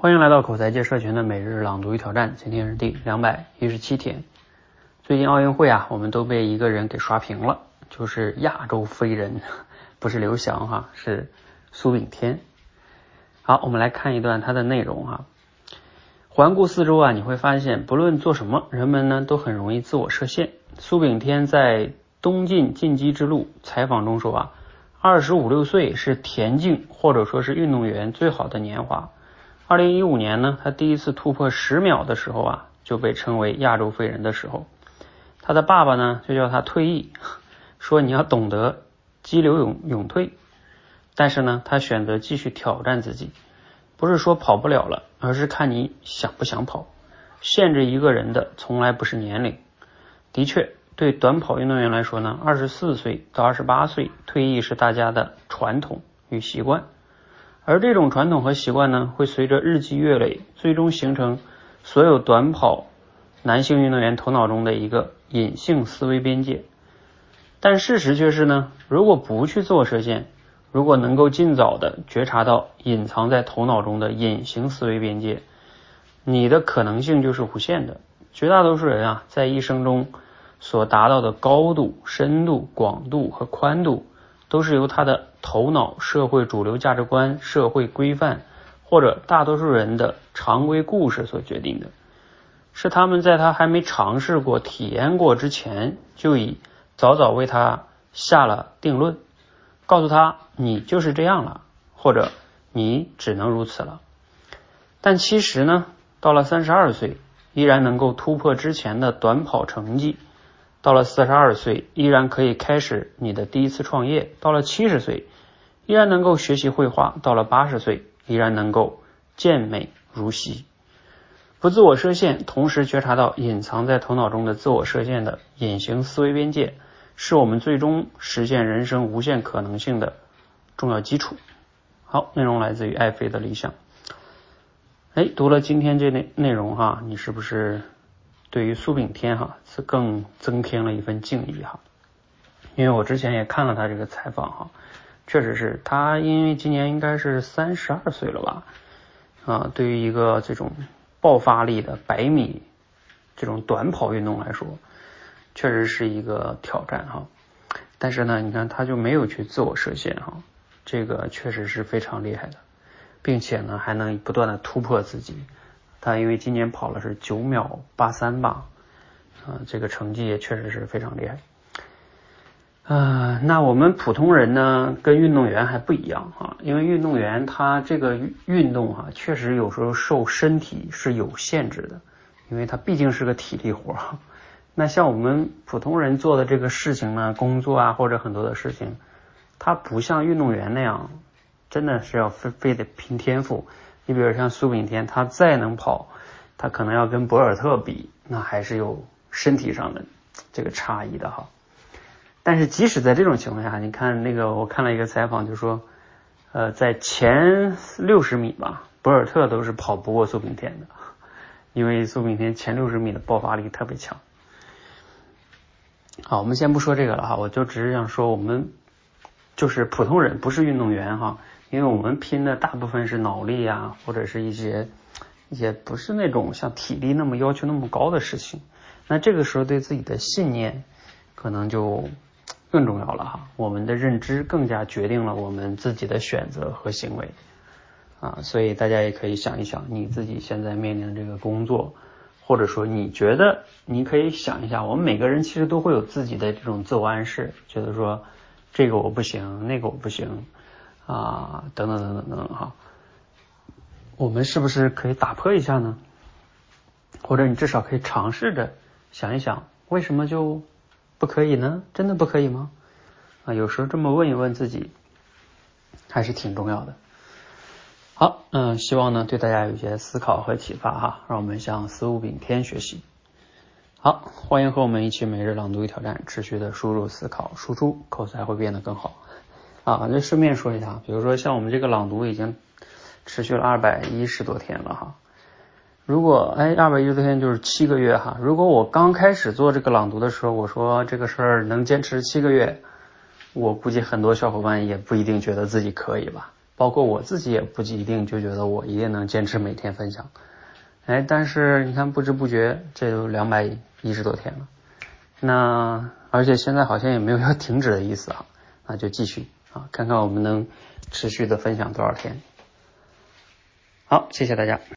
欢迎来到口才界社群的每日朗读与挑战，今天是第两百一十七天。最近奥运会啊，我们都被一个人给刷屏了，就是亚洲飞人，不是刘翔哈，是苏炳添。好，我们来看一段他的内容哈。环顾四周啊，你会发现，不论做什么，人们呢都很容易自我设限。苏炳添在东晋进击之路采访中说啊，二十五六岁是田径或者说是运动员最好的年华。二零一五年呢，他第一次突破十秒的时候啊，就被称为亚洲飞人的时候，他的爸爸呢就叫他退役，说你要懂得激流勇勇退。但是呢，他选择继续挑战自己，不是说跑不了了，而是看你想不想跑。限制一个人的从来不是年龄。的确，对短跑运动员来说呢，二十四岁到二十八岁退役是大家的传统与习惯。而这种传统和习惯呢，会随着日积月累，最终形成所有短跑男性运动员头脑中的一个隐性思维边界。但事实却是呢，如果不去自我设限，如果能够尽早的觉察到隐藏在头脑中的隐形思维边界，你的可能性就是无限的。绝大多数人啊，在一生中所达到的高度、深度、广度和宽度。都是由他的头脑、社会主流价值观、社会规范或者大多数人的常规故事所决定的，是他们在他还没尝试过、体验过之前，就已早早为他下了定论，告诉他你就是这样了，或者你只能如此了。但其实呢，到了三十二岁，依然能够突破之前的短跑成绩。到了四十二岁，依然可以开始你的第一次创业；到了七十岁，依然能够学习绘画；到了八十岁，依然能够健美如昔。不自我设限，同时觉察到隐藏在头脑中的自我设限的隐形思维边界，是我们最终实现人生无限可能性的重要基础。好，内容来自于爱妃的理想。哎，读了今天这内内容哈，你是不是？对于苏炳添哈是更增添了一份敬意哈，因为我之前也看了他这个采访哈，确实是他因为今年应该是三十二岁了吧啊，对于一个这种爆发力的百米这种短跑运动来说，确实是一个挑战哈。但是呢，你看他就没有去自我设限哈，这个确实是非常厉害的，并且呢还能不断的突破自己。他因为今年跑了是九秒八三吧，啊，这个成绩也确实是非常厉害。啊，那我们普通人呢，跟运动员还不一样啊，因为运动员他这个运动哈，确实有时候受身体是有限制的，因为他毕竟是个体力活。那像我们普通人做的这个事情呢，工作啊或者很多的事情，他不像运动员那样，真的是要非非得拼天赋。你比如像苏炳添，他再能跑，他可能要跟博尔特比，那还是有身体上的这个差异的哈。但是即使在这种情况下，你看那个我看了一个采访，就说，呃，在前六十米吧，博尔特都是跑不过苏炳添的，因为苏炳添前六十米的爆发力特别强。好，我们先不说这个了哈，我就只是想说，我们就是普通人，不是运动员哈。因为我们拼的大部分是脑力啊，或者是一些也不是那种像体力那么要求那么高的事情，那这个时候对自己的信念可能就更重要了哈。我们的认知更加决定了我们自己的选择和行为啊，所以大家也可以想一想，你自己现在面临的这个工作，或者说你觉得你可以想一下，我们每个人其实都会有自己的这种自我暗示，觉得说这个我不行，那个我不行。啊，等等等等等等哈，我们是不是可以打破一下呢？或者你至少可以尝试着想一想，为什么就不可以呢？真的不可以吗？啊，有时候这么问一问自己，还是挺重要的。好，嗯，希望呢对大家有一些思考和启发哈，让我们向苏炳添学习。好，欢迎和我们一起每日朗读与挑战，持续的输入、思考、输出，口才会变得更好。啊，就顺便说一下，比如说像我们这个朗读已经持续了二百一十多天了哈。如果哎，二百一十多天就是七个月哈。如果我刚开始做这个朗读的时候，我说这个事儿能坚持七个月，我估计很多小伙伴也不一定觉得自己可以吧，包括我自己也不一定就觉得我一定能坚持每天分享。哎，但是你看，不知不觉这都两百一十多天了，那而且现在好像也没有要停止的意思啊，那就继续。啊看看我们能持续的分享多少天。好谢谢大家。